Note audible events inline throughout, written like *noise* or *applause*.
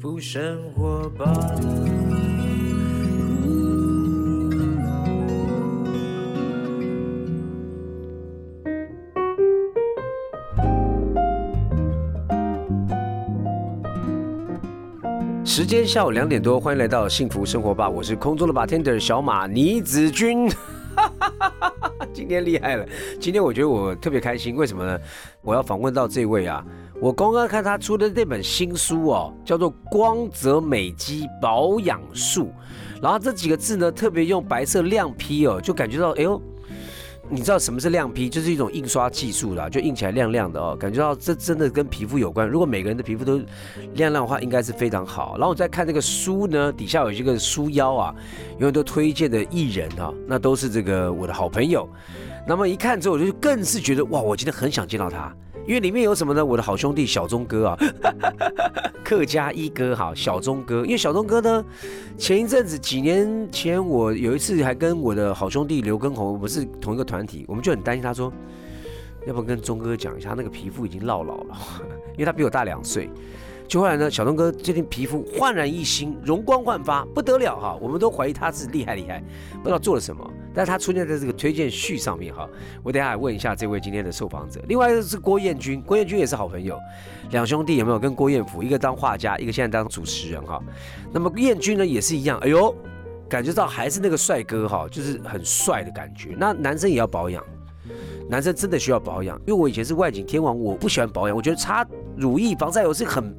福生活吧。时间下午两点多，欢迎来到幸福生活吧，我是空中的 bartender 小马倪子君。*laughs* 今天厉害了，今天我觉得我特别开心，为什么呢？我要访问到这位啊，我刚刚看他出的那本新书哦，叫做《光泽美肌保养术》，然后这几个字呢，特别用白色亮批哦，就感觉到哎呦。你知道什么是亮批？就是一种印刷技术啦，就印起来亮亮的哦，感觉到这真的跟皮肤有关。如果每个人的皮肤都亮亮的话，应该是非常好。然后我再看这个书呢，底下有一个书腰啊，有很多推荐的艺人啊，那都是这个我的好朋友。那么一看之后，我就更是觉得哇，我今天很想见到他。因为里面有什么呢？我的好兄弟小钟哥啊，*laughs* 客家一哥哈，小钟哥。因为小钟哥呢，前一阵子几年前，我有一次还跟我的好兄弟刘根红，不是同一个团体，我们就很担心他说，要不要跟钟哥讲一下，那个皮肤已经落老了，因为他比我大两岁。就后来呢，小东哥最近皮肤焕然一新，容光焕发，不得了哈！我们都怀疑他是厉害厉害，不知道做了什么，但是他出现在这个推荐序上面哈。我等下来问一下这位今天的受访者。另外一个是郭彦军，郭彦军也是好朋友，两兄弟有没有跟郭彦甫，一个当画家，一个现在当主持人哈。那么彦军呢也是一样，哎呦，感觉到还是那个帅哥哈，就是很帅的感觉。那男生也要保养。男生真的需要保养，因为我以前是外景天王，我不喜欢保养，我觉得擦乳液、防晒油是很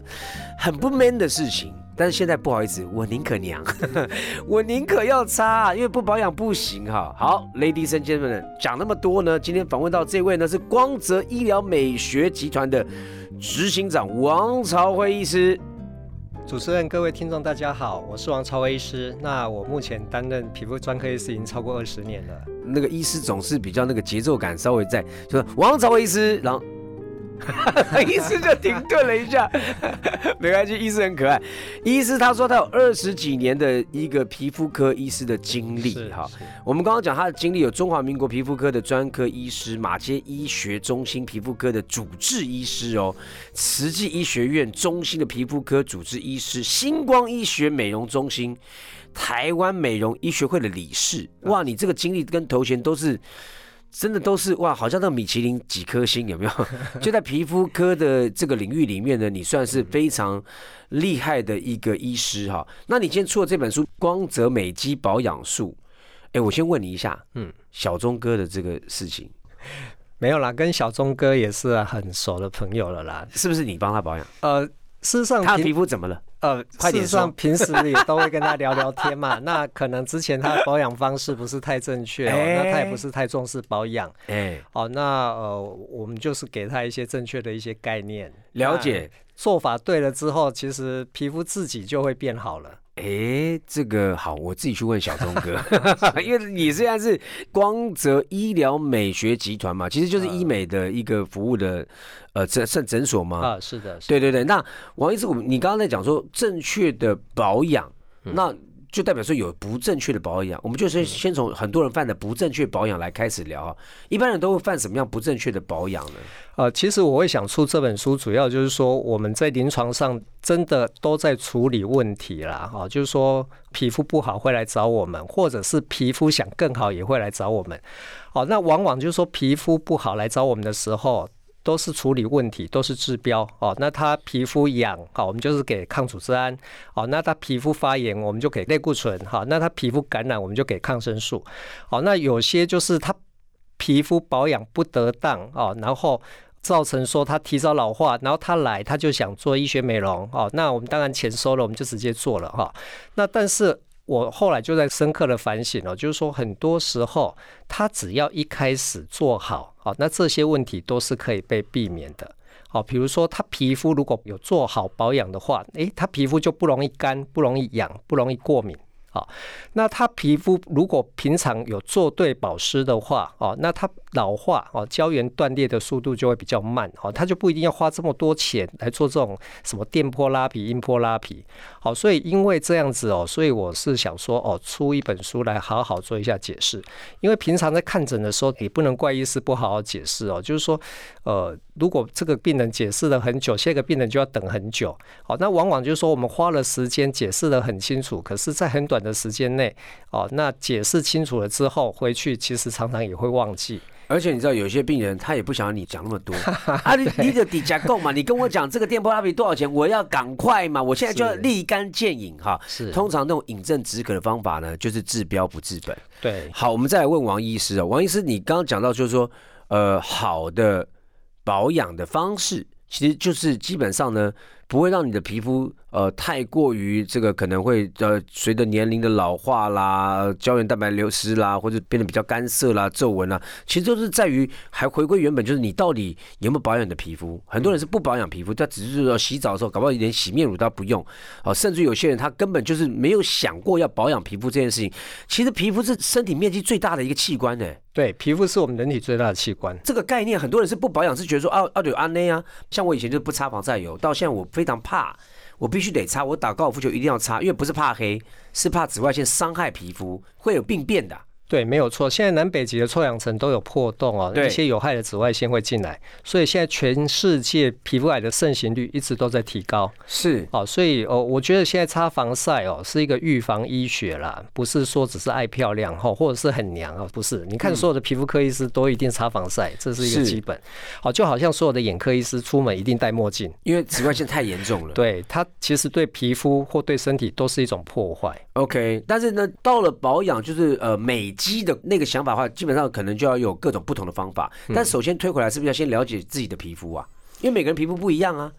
很不 man 的事情。但是现在不好意思，我宁可娘，*laughs* 我宁可要擦，因为不保养不行哈。好，Ladies and Gentlemen，讲那么多呢，今天访问到这位呢是光泽医疗美学集团的执行长王朝辉医师。主持人、各位听众，大家好，我是王朝威医师。那我目前担任皮肤专科医师已经超过二十年了。那个医师总是比较那个节奏感稍微在，就是王朝威医师，然后。*laughs* 医师就停顿了一下，*laughs* 没关系，医师很可爱。医师他说他有二十几年的一个皮肤科医师的经历哈。我们刚刚讲他的经历有中华民国皮肤科的专科医师，马街医学中心皮肤科的主治医师哦，慈济医学院中心的皮肤科主治医师，星光医学美容中心，台湾美容医学会的理事。哇，你这个经历跟头衔都是。真的都是哇，好像那个米其林几颗星有没有？*laughs* 就在皮肤科的这个领域里面呢，你算是非常厉害的一个医师哈。那你今天出了这本书《光泽美肌保养术》，哎，我先问你一下，嗯，小钟哥的这个事情，没有啦，跟小钟哥也是很熟的朋友了啦，是不是你帮他保养？呃。事实上，他皮肤怎么了？呃，事实上平时也都会跟他聊聊天嘛。*laughs* 那可能之前他的保养方式不是太正确哦，那他也不是太重视保养。哎，哦，那呃，我们就是给他一些正确的一些概念，了解做法对了之后，其实皮肤自己就会变好了。哎，这个好，我自己去问小钟哥 *laughs* *laughs* 因为你现在是光泽医疗美学集团嘛，其实就是医美的一个服务的，呃，诊诊诊所嘛？啊，是的是，对对对。那王医师，我们你刚刚在讲说正确的保养，那。就代表说有不正确的保养，我们就是先从很多人犯的不正确保养来开始聊啊。一般人都会犯什么样不正确的保养呢？呃，其实我会想出这本书，主要就是说我们在临床上真的都在处理问题啦，哈，就是说皮肤不好会来找我们，或者是皮肤想更好也会来找我们。好，那往往就是说皮肤不好来找我们的时候。都是处理问题，都是治标哦。那他皮肤痒，好，我们就是给抗组织胺。哦，那他皮肤发炎，我们就给类固醇。好，那他皮肤感染，我们就给抗生素。好，那有些就是他皮肤保养不得当哦，然后造成说他提早老化，然后他来他就想做医学美容哦。那我们当然钱收了，我们就直接做了哈。那但是。我后来就在深刻的反省了，就是说很多时候他只要一开始做好，好，那这些问题都是可以被避免的。好，比如说他皮肤如果有做好保养的话，诶，他皮肤就不容易干，不容易痒，不容易过敏。好，那他皮肤如果平常有做对保湿的话，哦，那他老化哦，胶原断裂的速度就会比较慢，哦，他就不一定要花这么多钱来做这种什么电波拉皮、音波拉皮。好，所以因为这样子哦，所以我是想说哦，出一本书来好好做一下解释。因为平常在看诊的时候，也不能怪医师不好好解释哦，就是说，呃，如果这个病人解释了很久，下一个病人就要等很久。好，那往往就是说我们花了时间解释的很清楚，可是，在很短的时间内，哦，那解释清楚了之后，回去其实常常也会忘记。而且你知道，有些病人他也不想要你讲那么多 *laughs* 啊，你你的底价够嘛？你跟我讲这个电波拉比多少钱，我要赶快嘛，我现在就要立竿见影哈。是，通常那种饮鸩止渴的方法呢，就是治标不治本。对，好，我们再来问王医师啊，王医师，你刚刚讲到就是说，呃，好的保养的方式，其实就是基本上呢，不会让你的皮肤。呃，太过于这个可能会呃，随着年龄的老化啦，胶原蛋白流失啦，或者变得比较干涩啦、皱纹啦，其实都是在于还回归原本，就是你到底有没有保养的皮肤。很多人是不保养皮肤，他只是说洗澡的时候，搞不好连洗面乳都不用。哦，甚至有些人他根本就是没有想过要保养皮肤这件事情。其实皮肤是身体面积最大的一个器官呢。对，皮肤是我们人体最大的器官。这个概念，很多人是不保养，是觉得说啊啊对啊内啊，像我以前就不擦防晒油，到现在我非常怕。我必须得擦，我打高尔夫球一定要擦，因为不是怕黑，是怕紫外线伤害皮肤，会有病变的。对，没有错。现在南北极的臭氧层都有破洞哦，一些有害的紫外线会进来，所以现在全世界皮肤癌的盛行率一直都在提高。是哦，所以哦，我觉得现在擦防晒哦是一个预防医学啦，不是说只是爱漂亮哈，或者是很娘啊，不是。你看所有的皮肤科医师都一定擦防晒，这是一个基本。好，就好像所有的眼科医师出门一定戴墨镜，因为紫外线太严重了。对它其实对皮肤或对身体都是一种破坏。OK，但是呢，到了保养就是呃美。肌的那个想法的话，基本上可能就要有各种不同的方法。但首先推回来，是不是要先了解自己的皮肤啊？因为每个人皮肤不一样啊。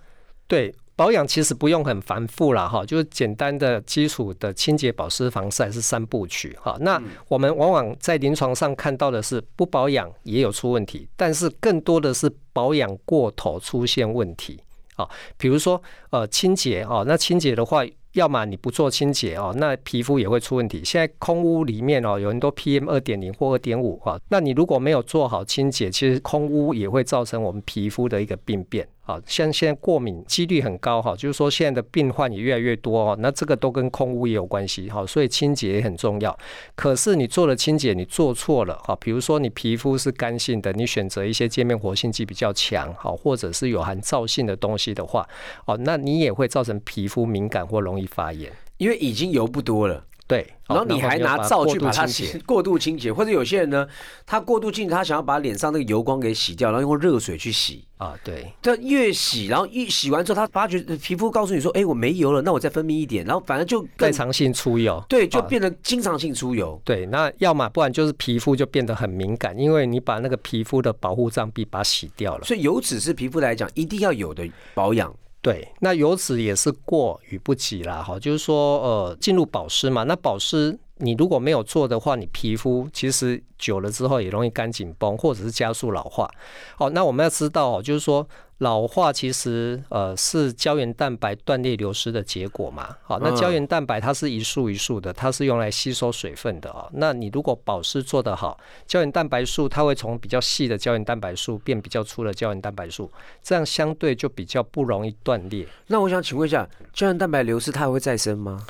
对，保养其实不用很繁复了哈，就是简单的基础的清洁、保湿、防晒是三部曲哈。那我们往往在临床上看到的是不保养也有出问题，但是更多的是保养过头出现问题啊。比如说呃清洁哦，那清洁的话。要么你不做清洁哦，那皮肤也会出问题。现在空屋里面哦，有很多 PM 二点零或二点五哈，那你如果没有做好清洁，其实空屋也会造成我们皮肤的一个病变。好，像现在过敏几率很高哈，就是说现在的病患也越来越多哦，那这个都跟空污也有关系哈，所以清洁也很重要。可是你做了清洁，你做错了哈，比如说你皮肤是干性的，你选择一些界面活性剂比较强好，或者是有含皂性的东西的话，哦，那你也会造成皮肤敏感或容易发炎，因为已经油不多了。对，然后你还拿皂去把它洗过度清洁，或者有些人呢，他过度清洁，他想要把脸上那个油光给洗掉，然后用热水去洗啊。对，他越洗，然后一洗完之后，他发觉皮肤告诉你说：“哎，我没油了，那我再分泌一点。”然后反正就代偿性出油，对，就变得经常性出油。对，那要么不然就是皮肤就变得很敏感，因为你把那个皮肤的保护障壁把它洗掉了。所以油脂是皮肤来讲一定要有的保养。对，那由此也是过与不及啦，哈，就是说，呃，进入保湿嘛，那保湿你如果没有做的话，你皮肤其实久了之后也容易干紧绷，或者是加速老化。好，那我们要知道，就是说。老化其实呃是胶原蛋白断裂流失的结果嘛？好，那胶原蛋白它是一束一束的，它是用来吸收水分的啊。那你如果保湿做得好，胶原蛋白素它会从比较细的胶原蛋白素变比较粗的胶原蛋白素，这样相对就比较不容易断裂。那我想请问一下，胶原蛋白流失它会再生吗？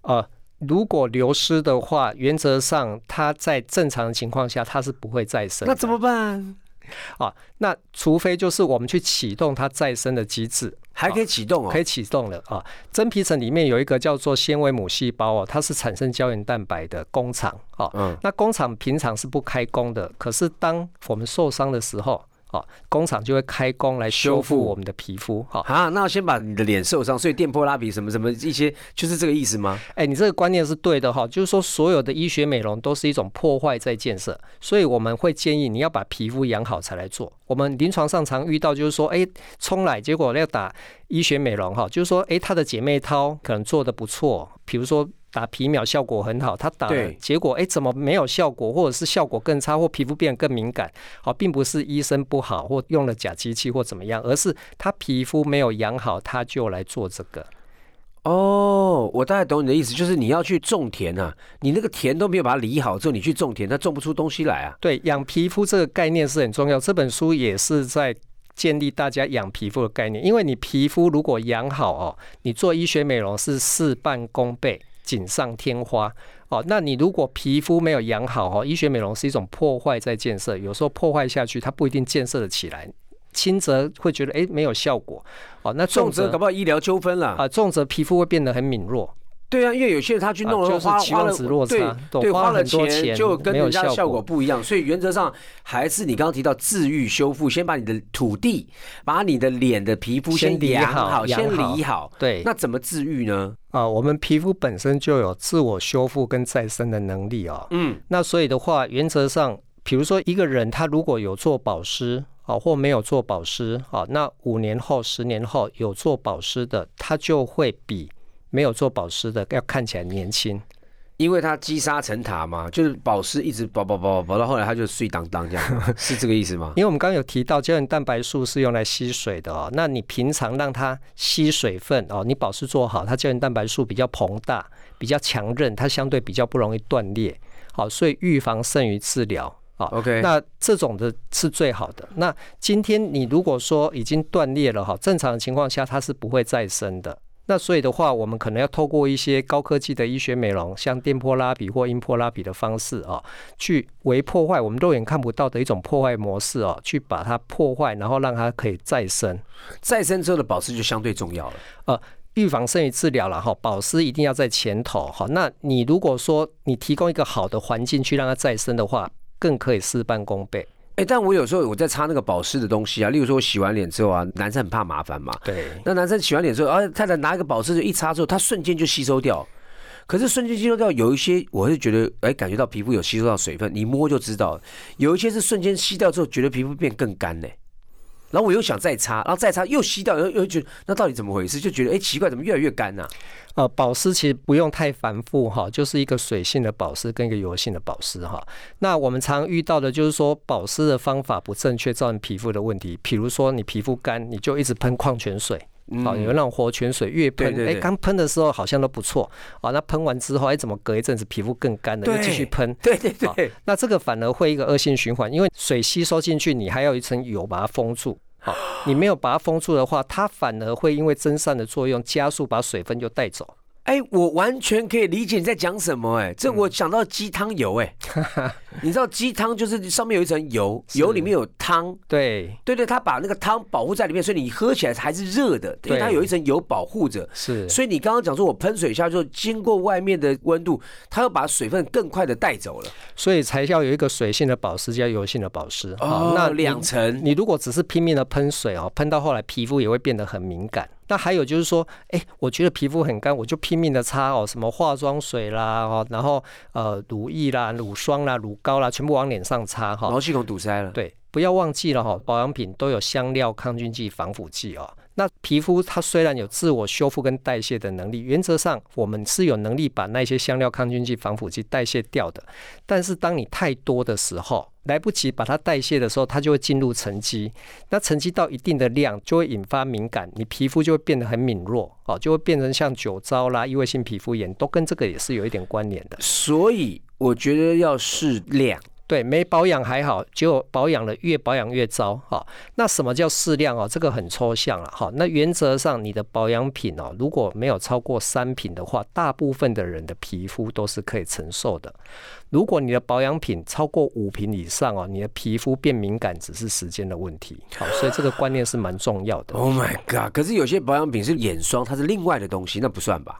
呃，如果流失的话，原则上它在正常的情况下它是不会再生。那怎么办？*laughs* 啊，那除非就是我们去启动它再生的机制，还可以启动哦，可以启动了啊。真皮层里面有一个叫做纤维母细胞哦，它是产生胶原蛋白的工厂啊。嗯，那工厂平常是不开工的，可是当我们受伤的时候。好，工厂就会开工来修复我们的皮肤。好啊，那先把你的脸受伤，所以电波拉皮什么什么一些，就是这个意思吗？哎，你这个观念是对的哈，就是说所有的医学美容都是一种破坏在建设，所以我们会建议你要把皮肤养好才来做。我们临床上常遇到就是说，哎，冲奶结果要打医学美容哈，就是说，哎，他的姐妹淘可能做的不错，比如说。打皮秒效果很好，他打了结果哎怎么没有效果，或者是效果更差，或皮肤变得更敏感？好，并不是医生不好或用了假机器或怎么样，而是他皮肤没有养好，他就来做这个。哦，我大概懂你的意思，就是你要去种田啊，你那个田都没有把它理好之后，你去种田，它种不出东西来啊。对，养皮肤这个概念是很重要，这本书也是在建立大家养皮肤的概念，因为你皮肤如果养好哦，你做医学美容是事半功倍。锦上添花哦，那你如果皮肤没有养好哦，医学美容是一种破坏在建设，有时候破坏下去，它不一定建设的起来。轻则会觉得哎没有效果，哦，那重重则则搞不好医疗纠纷了。啊重则皮肤会变得很敏弱，对啊，因为有些人他去弄了啊就是花花了对差对，花了很多钱钱就跟人家效效果果不一样，所以原则上还是你刚刚提到治愈修复，先把你的土地，把你的脸的皮肤先理养好好，先理好。对，那怎么治愈呢？啊，我们皮肤本身就有自我修复跟再生的能力哦。嗯，那所以的话，原则上，比如说一个人他如果有做保湿啊，或没有做保湿啊，那五年后、十年后有做保湿的，他就会比没有做保湿的要看起来年轻。因为它积沙成塔嘛，就是保湿一直保保保保保到后来，它就碎当当这样，*laughs* 是这个意思吗？因为我们刚刚有提到胶原蛋白素是用来吸水的哦，那你平常让它吸水分哦，你保湿做好，它胶原蛋白素比较膨大、比较强韧，它相对比较不容易断裂。好，所以预防胜于治疗。好 OK 那这种的是最好的。那今天你如果说已经断裂了哈，正常的情况下它是不会再生的。那所以的话，我们可能要透过一些高科技的医学美容，像电波拉比或音波拉比的方式啊，去微破坏我们肉眼看不到的一种破坏模式哦，去把它破坏，然后让它可以再生。再生之后的保湿就相对重要了。呃预防胜于治疗了哈，保湿一定要在前头哈。那你如果说你提供一个好的环境去让它再生的话，更可以事半功倍。哎，但我有时候我在擦那个保湿的东西啊，例如说我洗完脸之后啊，男生很怕麻烦嘛，对，那男生洗完脸之后，啊，太太拿一个保湿就一擦之后，它瞬间就吸收掉。可是瞬间吸收掉，有一些我是觉得，哎，感觉到皮肤有吸收到水分，你摸就知道。有一些是瞬间吸掉之后，觉得皮肤变更干嘞。然后我又想再擦，然后再擦又吸掉，又又觉得那到底怎么回事？就觉得哎奇怪，怎么越来越干呢、呃，保湿其实不用太繁复哈，就是一个水性的保湿跟一个油性的保湿哈。那我们常遇到的就是说保湿的方法不正确，造成皮肤的问题。比如说你皮肤干，你就一直喷矿泉水。好，有那种活泉水，越喷，哎，刚喷的时候好像都不错，啊，那喷完之后，哎，怎么隔一阵子皮肤更干了，又继续喷，*laughs* 对对好对，那这个反而会一个恶性循环，因为水吸收进去，你还要一层油把它封住。好，你没有把它封住的话，它反而会因为蒸散的作用加速把水分就带走。哎，我完全可以理解你在讲什么。哎，这我想到鸡汤油。哎，*laughs* 你知道鸡汤就是上面有一层油，油里面有汤。对，对对，它把那个汤保护在里面，所以你喝起来还是热的，因为对它有一层油保护着。是，所以你刚刚讲说，我喷水下之后，经过外面的温度，它要把水分更快的带走了。所以才要有一个水性的保湿加油性的保湿。哦那两层，你如果只是拼命的喷水哦，喷到后来皮肤也会变得很敏感。那还有就是说，哎，我觉得皮肤很干，我就拼命的擦哦，什么化妆水啦，哦，然后呃乳液啦、乳霜啦、乳膏啦，全部往脸上擦哈。毛细孔堵塞了。对，不要忘记了哈，保养品都有香料、抗菌剂、防腐剂哦。那皮肤它虽然有自我修复跟代谢的能力，原则上我们是有能力把那些香料、抗菌剂、防腐剂代谢掉的。但是当你太多的时候，来不及把它代谢的时候，它就会进入沉积。那沉积到一定的量，就会引发敏感，你皮肤就会变得很敏弱哦，就会变成像酒糟啦、异位性皮肤炎，都跟这个也是有一点关联的。所以我觉得要适量。对，没保养还好，结果保养了越保养越糟。哈，那什么叫适量哦？这个很抽象了。哈，那原则上你的保养品哦，如果没有超过三瓶的话，大部分的人的皮肤都是可以承受的。如果你的保养品超过五瓶以上哦，你的皮肤变敏感只是时间的问题。好，所以这个观念是蛮重要的。Oh my god！可是有些保养品是眼霜，它是另外的东西，那不算吧？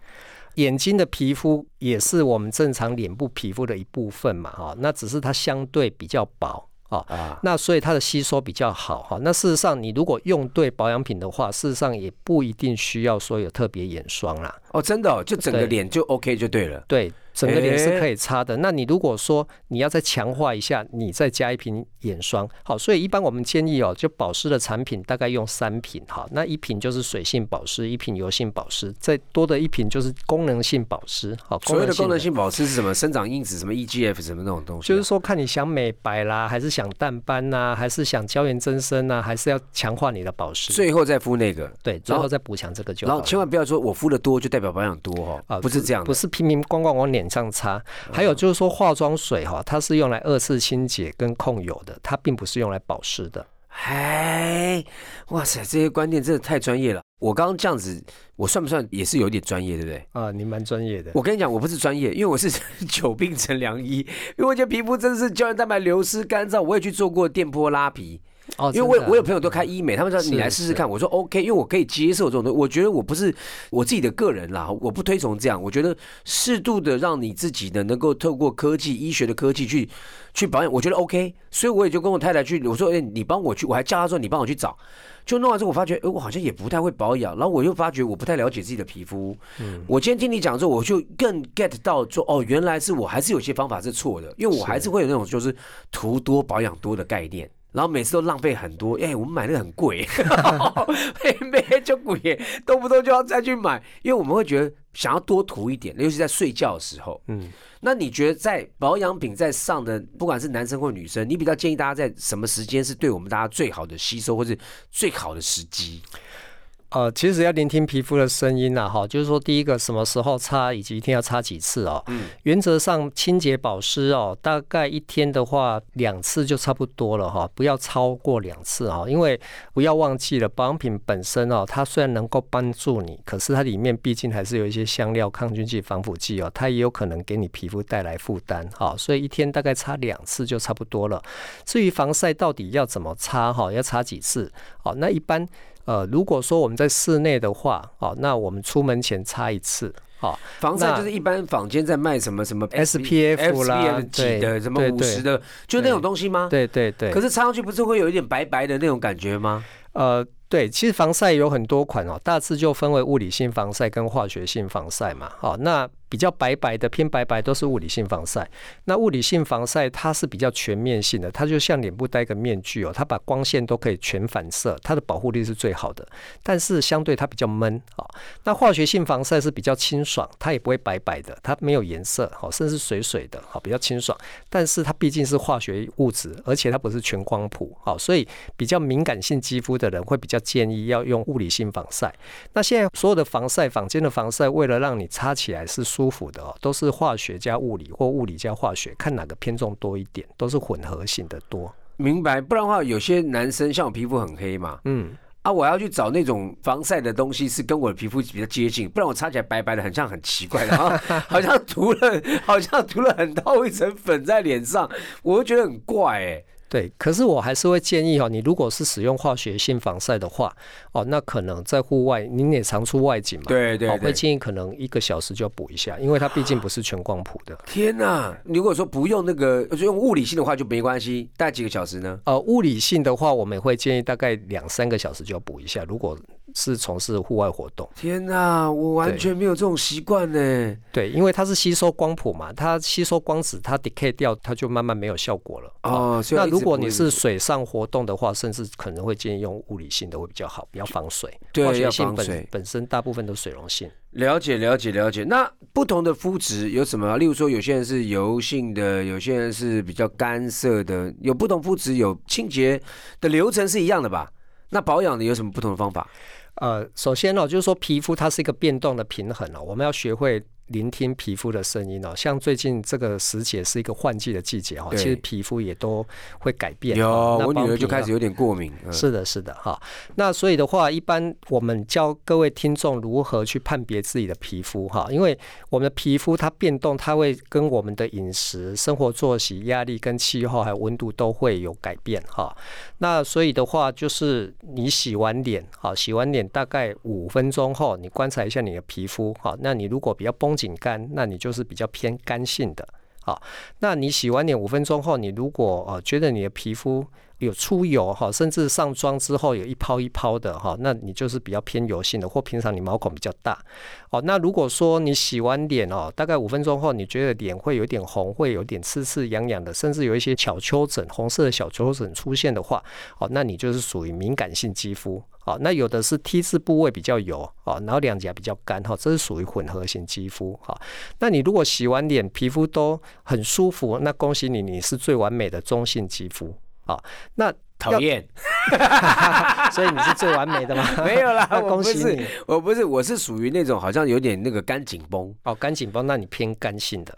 眼睛的皮肤也是我们正常脸部皮肤的一部分嘛，哈，那只是它相对比较薄。啊，啊，那所以它的吸收比较好哈。那事实上，你如果用对保养品的话，事实上也不一定需要说有特别眼霜啦。哦，真的、哦，就整个脸就 OK 就对了。对，整个脸是可以擦的。那你如果说你要再强化一下，你再加一瓶眼霜，好，所以一般我们建议哦，就保湿的产品大概用三瓶好。那一瓶就是水性保湿，一瓶油性保湿，再多的一瓶就是功能性保湿。好，所谓的功能性保湿是什么？生长因子什么 EGF 什么那种东西啊、就是说，看你想美白啦，还是想淡斑呐，还是想胶原增生呐，还是要强化你的保湿。最后再敷那个，对，最后再补强这个就然后好。千万不要说我敷的多就代表保养多哦，啊不是这样的。不是平平光光往脸上擦。还有就是说，化妆水哈，它是用来二次清洁跟控油的，它并不是用来保湿的。哎，哇塞，这些观念真的太专业了。我刚刚这样子，我算不算也是有点专业，对不对？啊，你蛮专业的。我跟你讲，我不是专业，因为我是 *laughs* 久病成良医。因为我觉得皮肤真的是胶原蛋白流失干燥，我也去做过电波拉皮。哦，因为我我有朋友都开医美，他们说你来试试看，我说 OK，因为我可以接受这种东西。我觉得我不是我自己的个人啦，我不推崇这样。我觉得适度的让你自己呢，能够透过科技、医学的科技去去保养，我觉得 OK。所以我也就跟我太太去，我说哎、你帮我去，我还叫她说你帮我去找。就弄完之后，我发觉，哎、我好像也不太会保养，然后我又发觉我不太了解自己的皮肤。我今天听你讲之后，我就更 get 到说，哦，原来是我还是有些方法是错的，因为我还是会有那种就是图多保养多的概念。然后每次都浪费很多，哎、我们买那个很贵，*laughs* 每每就贵耶，动不动就要再去买，因为我们会觉得想要多涂一点，尤其在睡觉的时候。嗯，那你觉得在保养品在上的，不管是男生或女生，你比较建议大家在什么时间是对我们大家最好的吸收，或是最好的时机？呃，其实要聆听皮肤的声音呐，哈，就是说第一个什么时候擦，以及一天要擦几次哦。嗯原则上清洁保湿哦，大概一天的话两次就差不多了哈，不要超过两次啊，因为不要忘记了保养品本身哦，它虽然能够帮助你，可是它里面毕竟还是有一些香料、抗菌剂、防腐剂哦，它也有可能给你皮肤带来负担哈，所以一天大概擦两次就差不多了。至于防晒到底要怎么擦哈，要擦几次？好，那一般。呃，如果说我们在室内的话，哦，那我们出门前擦一次，哦、防晒就是一般坊间在卖什么什么 SPF 啦几的什么五十的，就那种东西吗？对对对。可是擦上去不是会有一点白白的那种感觉吗？呃，对，其实防晒有很多款哦，大致就分为物理性防晒跟化学性防晒嘛。好、那比较白白的偏白白都是物理性防晒。那物理性防晒它是比较全面性的，它就像脸部戴个面具哦，它把光线都可以全反射，它的保护力是最好的。但是相对它比较闷啊、那化学性防晒是比较清爽，它也不会白白的，它没有颜色，好、甚至水水的，好、比较清爽。但是它毕竟是化学物质，而且它不是全光谱，好、所以比较敏感性肌肤的人会比较建议要用物理性防晒。那现在所有的防晒，坊间的防晒，为了让你擦起来是舒服的哦，都是化学加物理或物理加化学，看哪个偏重多一点，都是混合型的多。明白，不然的话，有些男生像我皮肤很黑嘛，嗯，啊，我要去找那种防晒的东西是跟我的皮肤比较接近，不然我擦起来白白的，很像很奇怪的，*laughs* 好像好像涂了，好像涂了很厚一层粉在脸上，我会觉得很怪哎、对，可是我还是会建议哦，你如果是使用化学性防晒的话，哦，那可能在户外，您也常出外景嘛，对对会。建议可能一个小时就要补一下，因为它毕竟不是全光谱的。天呐！如果说不用那个，就用物理性的话就没关系，大概几个小时呢？呃，物理性的话，我们会建议大概两三个小时就要补一下。如果是从事户外活动，天呐，我完全没有这种习惯呢。对，因为它是吸收光谱嘛，它吸收光子，它 decay 掉，它就慢慢没有效果了。哦，那如果你是水上活动的话，甚至可能会建议用物理性的会比较好，比较防水。对要化学性防水本本身大部分都水溶性。了解了解了解。那不同的肤质有什么？例如说，有些人是油性的，有些人是比较干涩的，有不同肤质有清洁的流程是一样的吧？那保养的有什么不同的方法？呃，首先呢、就是说皮肤它是一个变动的平衡哦，我们要学会聆听皮肤的声音哦。像最近这个时节是一个换季的季节哈、哦，其实皮肤也都会改变。有，我女儿就开始有点过敏。嗯是的，是的，哈。那所以的话，一般我们教各位听众如何去判别自己的皮肤哈，因为我们的皮肤它变动，它会跟我们的饮食、生活作息、压力跟气候还有温度都会有改变哈。那所以的话，就是你洗完脸，好，洗完脸大概五分钟后，你观察一下你的皮肤，好，那你如果比较绷紧干，那你就是比较偏干性的。好，那你洗完脸五分钟后，你如果呃觉得你的皮肤有出油哈，甚至上妆之后有一泡一泡的哈，那你就是比较偏油性的，或平常你毛孔比较大。哦，那如果说你洗完脸哦，大概五分钟后，你觉得脸会有点红，会有点刺刺痒痒的，甚至有一些小丘疹、红色的小丘疹出现的话，哦，那你就是属于敏感性肌肤。哦，那有的是 T 字部位比较油哦，然后两颊比较干哈，这是属于混合型肌肤哈。那你如果洗完脸皮肤都很舒服，那恭喜你，你是最完美的中性肌肤啊。那讨厌，*laughs* *laughs* 所以你是最完美的吗？*laughs* 没有啦，恭喜你，我不是，我是属于那种好像有点那个干紧绷，哦，干紧绷，那你偏干性的。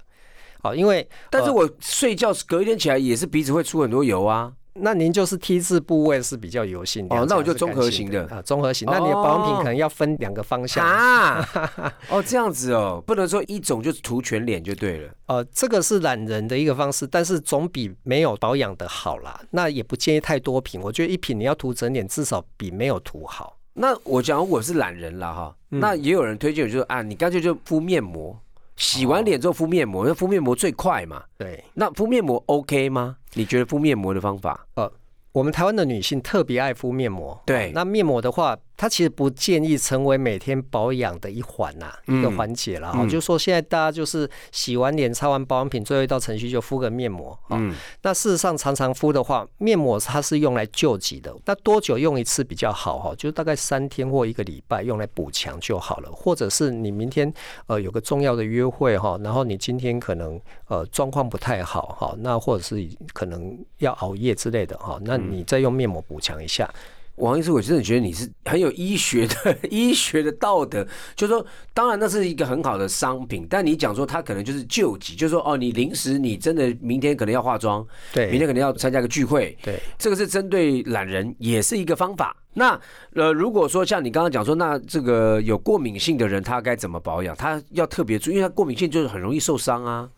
哦，因为但是我睡觉隔一天起来也是鼻子会出很多油啊。那您就是 T 字部位是比较油性，哦那我就综合型的啊，综合型。那你的保养品哦可能要分两个方向。啊，*laughs* 哦，这样子哦，不能说一种就涂全脸就对了。呃，这个是懒人的一个方式，但是总比没有保养的好啦。那也不建议太多瓶，我觉得一瓶你要涂整脸，至少比没有涂好。那我讲我是懒人了哈，嗯那也有人推荐我就说啊，你干脆就敷面膜，洗完脸之后敷面膜，因为敷面膜最快嘛。对，那敷面膜 OK 吗？你觉得敷面膜的方法？呃我们台湾的女性特别爱敷面膜。对那面膜的话，它其实不建议成为每天保养的一环呐、嗯一个环节啦。哈、嗯就是说现在大家就是洗完脸、擦完保养品，最后一道程序就敷个面膜。哦嗯，那事实上，常常敷的话，面膜它是用来救急的。那多久用一次比较好哈？就大概三天或一个礼拜用来补强就好了。或者是你明天呃有个重要的约会哈，然后你今天可能呃状况不太好哈，那或者是可能要熬夜之类的哈，那你再用面膜补强一下。王医师，我真的觉得你是很有医学的 *laughs* 医学的道德，就是说，当然那是一个很好的商品，但你讲说它可能就是救急，就是说哦，你临时你真的明天可能要化妆，对明天可能要参加个聚会，对。这个是针对懒人，也是一个方法。那呃，如果说像你刚刚讲说，那这个有过敏性的人，他该怎么保养？他要特别注意，因为他过敏性就是很容易受伤啊。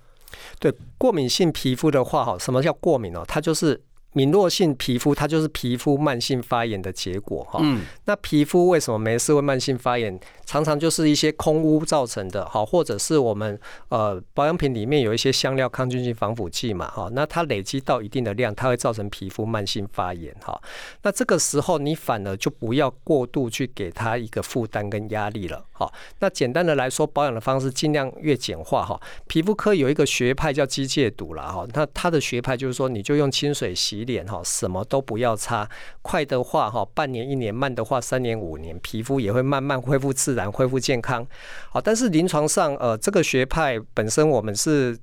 对过敏性皮肤的话，哈，什么叫过敏哦？它就是敏弱性皮肤，它就是皮肤慢性发炎的结果哈。嗯，那皮肤为什么没事会慢性发炎？常常就是一些空污造成的，好，或者是我们呃保养品里面有一些香料抗菌性防腐剂嘛，哈，那它累积到一定的量，它会造成皮肤慢性发炎，哈。那这个时候你反而就不要过度去给它一个负担跟压力了，好。那简单的来说，保养的方式尽量越简化哈。皮肤科有一个学派叫机械毒啦，哈，那它的学派就是说，你就用清水洗脸哈，什么都不要擦，快的话哈，半年一年；慢的话三年五年，皮肤也会慢慢恢复自然、恢复健康。好，但是临床上呃，这个学派本身我们是。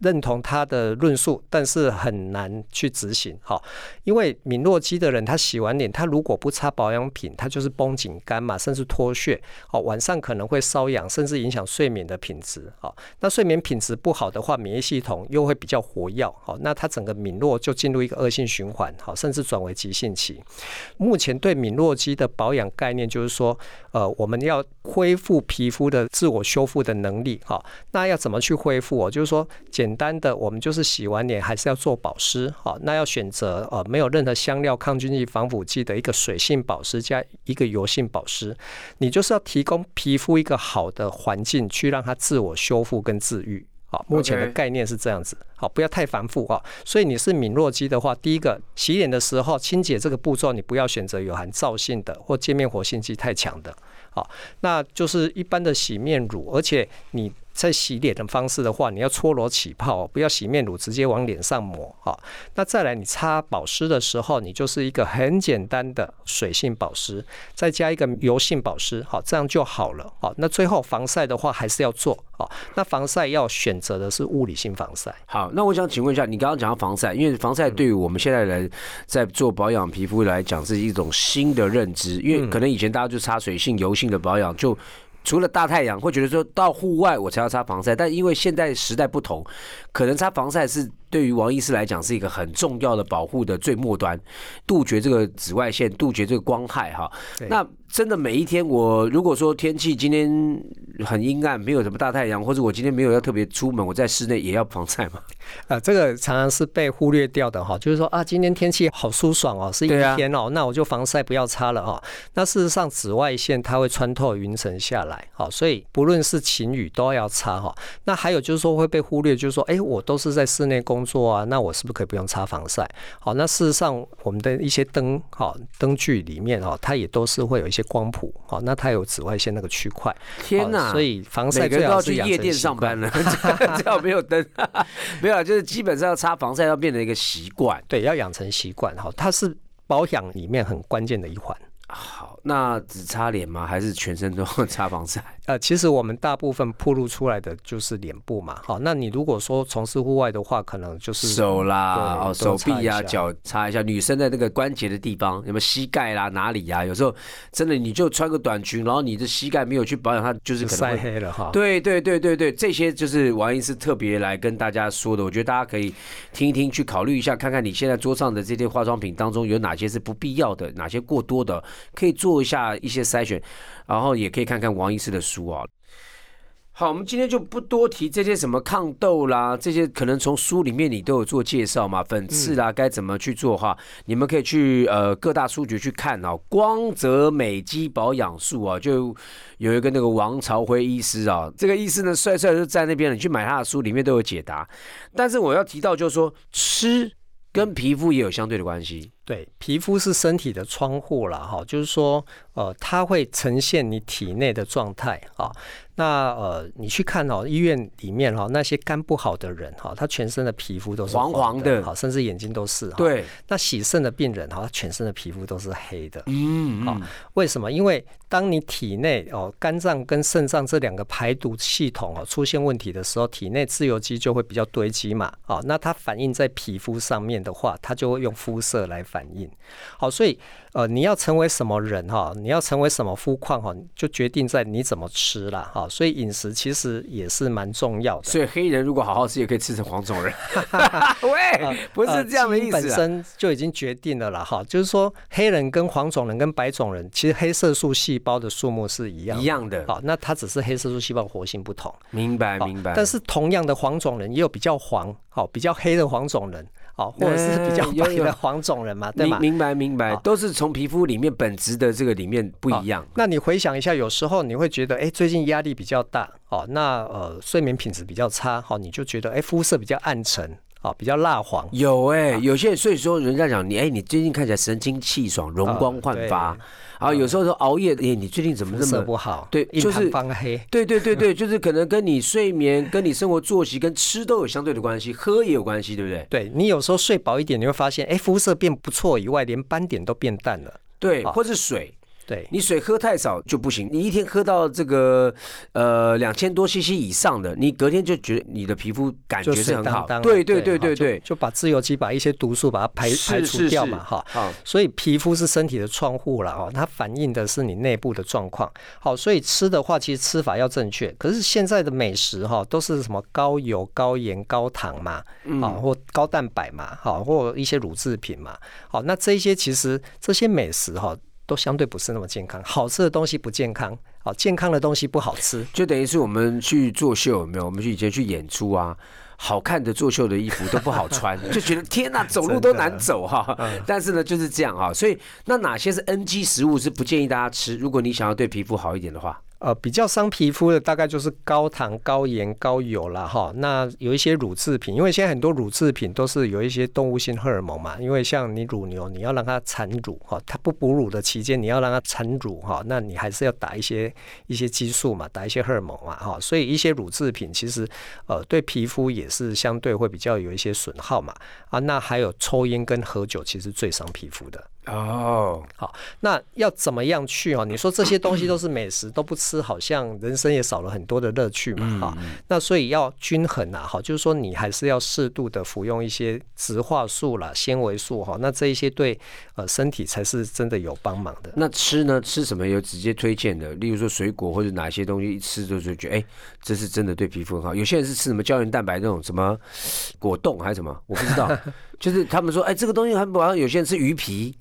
认同他的论述，但是很难去执行。好，因为敏弱肌的人，他洗完脸，他如果不擦保养品，他就是绷紧干嘛，甚至脱屑。好，晚上可能会瘙痒，甚至影响睡眠的品质。好，那睡眠品质不好的话，免疫系统又会比较活跃。好，那他整个敏弱就进入一个恶性循环。好，甚至转为急性期。目前对敏弱肌的保养概念就是说，呃，我们要恢复皮肤的自我修复的能力。好，那要怎么去恢复？哦，就是说，简单的，我们就是洗完脸还是要做保湿。好，那要选择呃没有任何香料、抗菌剂、防腐剂的一个水性保湿加一个油性保湿。你就是要提供皮肤一个好的环境，去让它自我修复跟治愈。好，目前的概念是这样子。好，不要太繁复哈。所以你是敏弱肌的话，第一个洗脸的时候清洁这个步骤，你不要选择有含皂性的或界面活性剂太强的。好，那就是一般的洗面乳，而且你在洗脸的方式的话，你要搓揉起泡，不要洗面乳直接往脸上抹。好，那再来你擦保湿的时候，你就是一个很简单的水性保湿，再加一个油性保湿，好，这样就好了。好，那最后防晒的话还是要做。好，那防晒要选择的是物理性防晒。好，那我想请问一下，你刚刚讲到防晒，因为防晒对于我们现在人在做保养皮肤来讲是一种新的认知，因为可能以前大家就擦水性、油性的保养，就除了大太阳会觉得说到户外我才要擦防晒，但因为现在时代不同，可能擦防晒是对于王医师来讲是一个很重要的保护的最末端，杜绝这个紫外线，杜绝这个光害哈。那真的每一天，我如果说天气今天很阴暗，没有什么大太阳，或者我今天没有要特别出门，我在室内也要防晒嘛？*laughs* 呃，这个常常是被忽略掉的哈，就是说啊，今天天气好舒爽哦，是一对啊天哦，那我就防晒不要擦了哈。那事实上，紫外线它会穿透云层下来，好，所以不论是晴雨都要擦哈。那还有就是说会被忽略，就是说，哎，我都是在室内工作啊，那我是不是可以不用擦防晒？好，那事实上我们的一些灯，好灯具里面哦，它也都是会有一些光谱，好，那它有紫外线那个区块。天哪！所以防晒最好是去夜店上班了，*laughs* 这样没有灯，*laughs* 没有啊，就是基本上要擦防晒要变成一个习惯。对，要养成习惯哈，它是保养里面很关键的一环。好，那只擦脸吗？还是全身都要 *laughs* 擦防晒？呃，其实我们大部分暴露出来的就是脸部嘛。好，那你如果说从事户外的话，可能就是手啦，哦，手臂呀、擦一下脚擦一下。女生的那个关节的地方，有没有膝盖啦、哪里呀、有时候真的你就穿个短裙，然后你的膝盖没有去保养，它就是晒可能晒。黑了哈。对对对对对，这些就是王医师特别来跟大家说的，我觉得大家可以听一听，去考虑一下，看看你现在桌上的这些化妆品当中有哪些是不必要的，哪些过多的，可以做一下一些筛选，然后也可以看看王医师的书啊。好，我们今天就不多提这些什么抗痘啦，这些可能从书里面你都有做介绍嘛，粉刺啦该怎么去做哈，你们可以去呃各大书局去看哦。光泽美肌保养术啊，就有一个那个王朝辉医师啊，这个医师呢帅帅就在那边了，你去买他的书里面都有解答。但是我要提到就是说，吃跟皮肤也有相对的关系。对，皮肤是身体的窗户啦，哈，就是说，呃，它会呈现你体内的状态啊。那呃，你去看哦，医院里面哈，那些肝不好的人哈，他全身的皮肤都是黄黄的好，甚至眼睛都是。哈，对，那洗肾的病人哈，他全身的皮肤都是黑的。好嗯嗯，为什么？因为当你体内哦肝脏跟肾脏这两个排毒系统哦出现问题的时候，体内自由基就会比较堆积嘛。哦，那它反映在皮肤上面的话，它就会用肤色来反应。好，所以呃你要成为什么人哈，你要成为什么肤况哈，就决定在你怎么吃了哈。所以饮食其实也是蛮重要的。所以黑人如果好好吃，也可以吃成黄种人。*laughs* 喂，不是这样的意思啊。身就已经决定了啦，哈，就是说黑人跟黄种人跟白种人，其实黑色素细胞的数目是一样的。一样的，好，那它只是黑色素细胞活性不同。明白明白。但是同样的黄种人也有比较黄，好比较黑的黄种人，好或者是比较白的黄种人嘛，对吗？明明白明白，都是从皮肤里面本质的这个里面不一样。那你回想一下，有时候你会觉得，哎，最近压力比较大，哦，那呃睡眠品质比较差，哦，你就觉得，哎，肤色比较暗沉，好，比较蜡黄。有哎、有些人所以说人家讲你哎、你最近看起来神清气爽、容光焕发，对然后有时候说熬夜，哎、你最近怎么这么？不好，对就是方黑。对对对对，就是可能跟你睡眠、跟你生活作息、跟吃都有相对的关系，喝也有关系，对不对？对你有时候睡饱一点，你会发现，哎，肤色变不错以外，连斑点都变淡了。对，或是水，对，你水喝太少就不行，你一天喝到这个呃两千多 CC 以上的，你隔天就觉得你的皮肤感觉就是水很好当。当了。对对对对对，就把自由基把一些毒素把它排排除掉嘛，哈。好，所以皮肤是身体的窗户了哦，它反映的是你内部的状况。好，所以吃的话，其实吃法要正确。可是现在的美食哈，都是什么高油、高盐、高糖嘛，嗯啊，或高蛋白嘛，好，或一些乳制品嘛。好，那这一些其实这些美食哈，都相对不是那么健康。好吃的东西不健康，好，健康的东西不好吃。就等于是我们去作秀，有没有？我们去以前去演出啊，好看的作秀的衣服都不好穿，*laughs* 就觉得天哪，走路都难走哈。嗯 *laughs* 但是呢，就是这样哈。所以那哪些是 NG 食物是不建议大家吃？如果你想要对皮肤好一点的话，呃，比较伤皮肤的大概就是高糖、高盐、高油啦，哈。那有一些乳制品，因为现在很多乳制品都是有一些动物性荷尔蒙嘛。因为像你乳牛，你要让它产乳哈，它不哺乳的期间，你要让它产乳哈，那你还是要打一些一些激素嘛，打一些荷尔蒙嘛，哈。所以一些乳制品其实呃对皮肤也是相对会比较有一些损耗嘛。啊，那还有抽烟跟喝酒，其实最伤皮肤的。哦，好那要怎么样去哦？你说这些东西都是美食，都不吃，好像人生也少了很多的乐趣嘛，哈、那所以要均衡啊，哈，就是说你还是要适度的服用一些植化素啦、纤维素哈，那这一些对呃身体才是真的有帮忙的。那吃呢？吃什么有直接推荐的？例如说水果或者哪些东西一吃就就觉得，哎、这是真的对皮肤很好。有些人是吃什么胶原蛋白那种什么果冻还是什么，我不知道。*laughs* 就是他们说，哎、这个东西很不好。有些人吃鱼皮，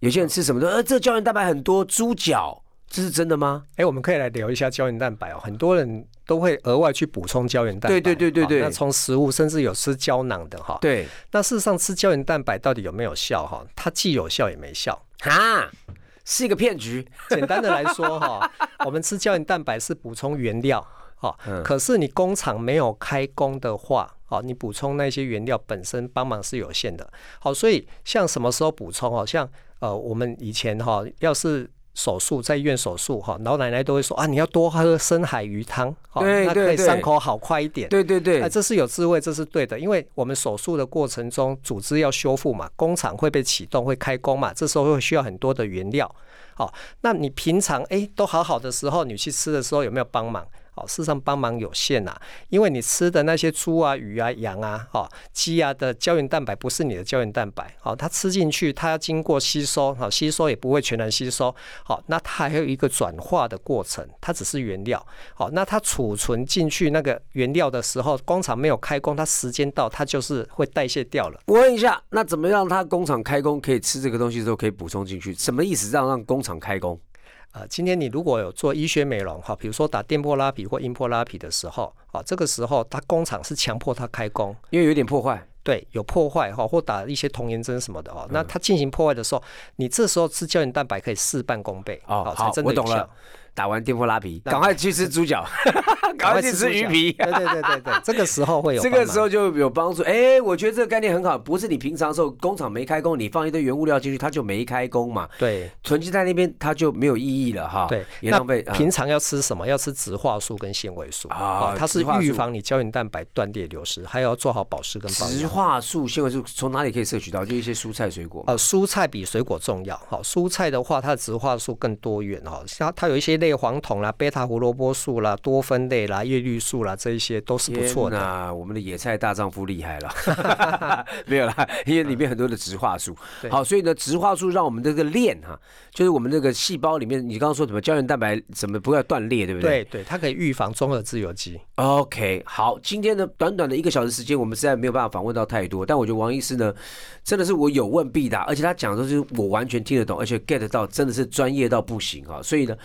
有些人吃什么的，呃，这个胶原蛋白很多，猪脚，这是真的吗？哎、我们可以来聊一下胶原蛋白哦，很多人都会额外去补充胶原蛋白，对对对对那从食物甚至有吃胶囊的哈，对，那事实上吃胶原蛋白到底有没有效哈？它既有效也没效。哈，是一个骗局。简单的来说哈，*laughs* 我们吃胶原蛋白是补充原料，可是你工厂没有开工的话，好，你补充那些原料本身帮忙是有限的。好，所以像什么时候补充哦？像呃，我们以前哈，要是手术在医院手术哈，老奶奶都会说啊，你要多喝深海鱼汤，好那可以对对对伤口好快一点。对对对啊，，这是有智慧，这是对的，因为我们手术的过程中，组织要修复嘛，工厂会被启动，会开工嘛，这时候会需要很多的原料。好，那你平常哎都好好的时候，你去吃的时候有没有帮忙？哦，事上帮忙有限呐，因为你吃的那些猪啊、鱼啊、羊啊、哈鸡啊的胶原蛋白不是你的胶原蛋白，好，它吃进去，它要经过吸收，好，吸收也不会全然吸收，好，那它还有一个转化的过程，它只是原料，好，那它储存进去那个原料的时候，工厂没有开工，它时间到，它就是会代谢掉了。我问一下，那怎么让它工厂开工可以吃这个东西之后可以补充进去？什么意思？让让工厂开工？呃，今天你如果有做医学美容哈，比如说打电波拉皮或音波拉皮的时候，啊，这个时候它工厂是强迫它开工，因为有点破坏，对，有破坏哈，或打一些童颜针什么的哦，那它进行破坏的时候，你这时候吃胶原蛋白可以事半功倍哦。好，我懂了。打完电波拉皮，*laughs* 赶快去吃猪脚，赶快去吃鱼皮。对对对对对，*laughs* 这个时候会有，这个时候就有帮助。哎，我觉得这个概念很好，不是你平常时候工厂没开工，你放一堆原物料进去，它就没开工嘛。对，囤积在那边，它就没有意义了哈。对，也浪费。平常要吃什么？要吃植化素跟纤维素啊，它是预防你胶原蛋白断裂流失，还要做好保湿跟保植化素、纤维素从哪里可以摄取到？就一些蔬菜水果。呃，蔬菜比水果重要。好，蔬菜的话，它的植化素更多元哦，像它有一些类黄酮啦。贝塔胡萝卜素啦、多酚类啦、叶绿素啦，这一些都是不错的。那我们的野菜大丈夫厉害了，*laughs* 没有啦，因为里面很多的植化素。好，所以呢，植化素让我们这个链哈，就是我们这个细胞里面，你刚刚说什么胶原蛋白怎么不要断裂，对不对？对对，它可以预防中和自由基。OK，好，今天呢，短短的一个小时时间，我们实在没有办法访问到太多，但我觉得王医师呢，真的是我有问必答，而且他讲的都是我完全听得懂，而且 get 到，真的是专业到不行啊！所以呢，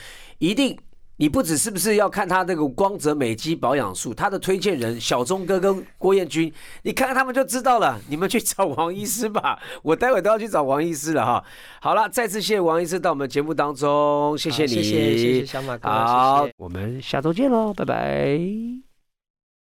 一定。你不只是不是要看他那个光泽美肌保养术，他的推荐人小钟哥跟郭彦军，你看看他们就知道了。你们去找王医师吧，我待会都要去找王医师了哈。好了，再次谢谢王医师到我们节目当中，谢谢你，谢谢谢谢小马哥，好，我们下周见喽，拜拜。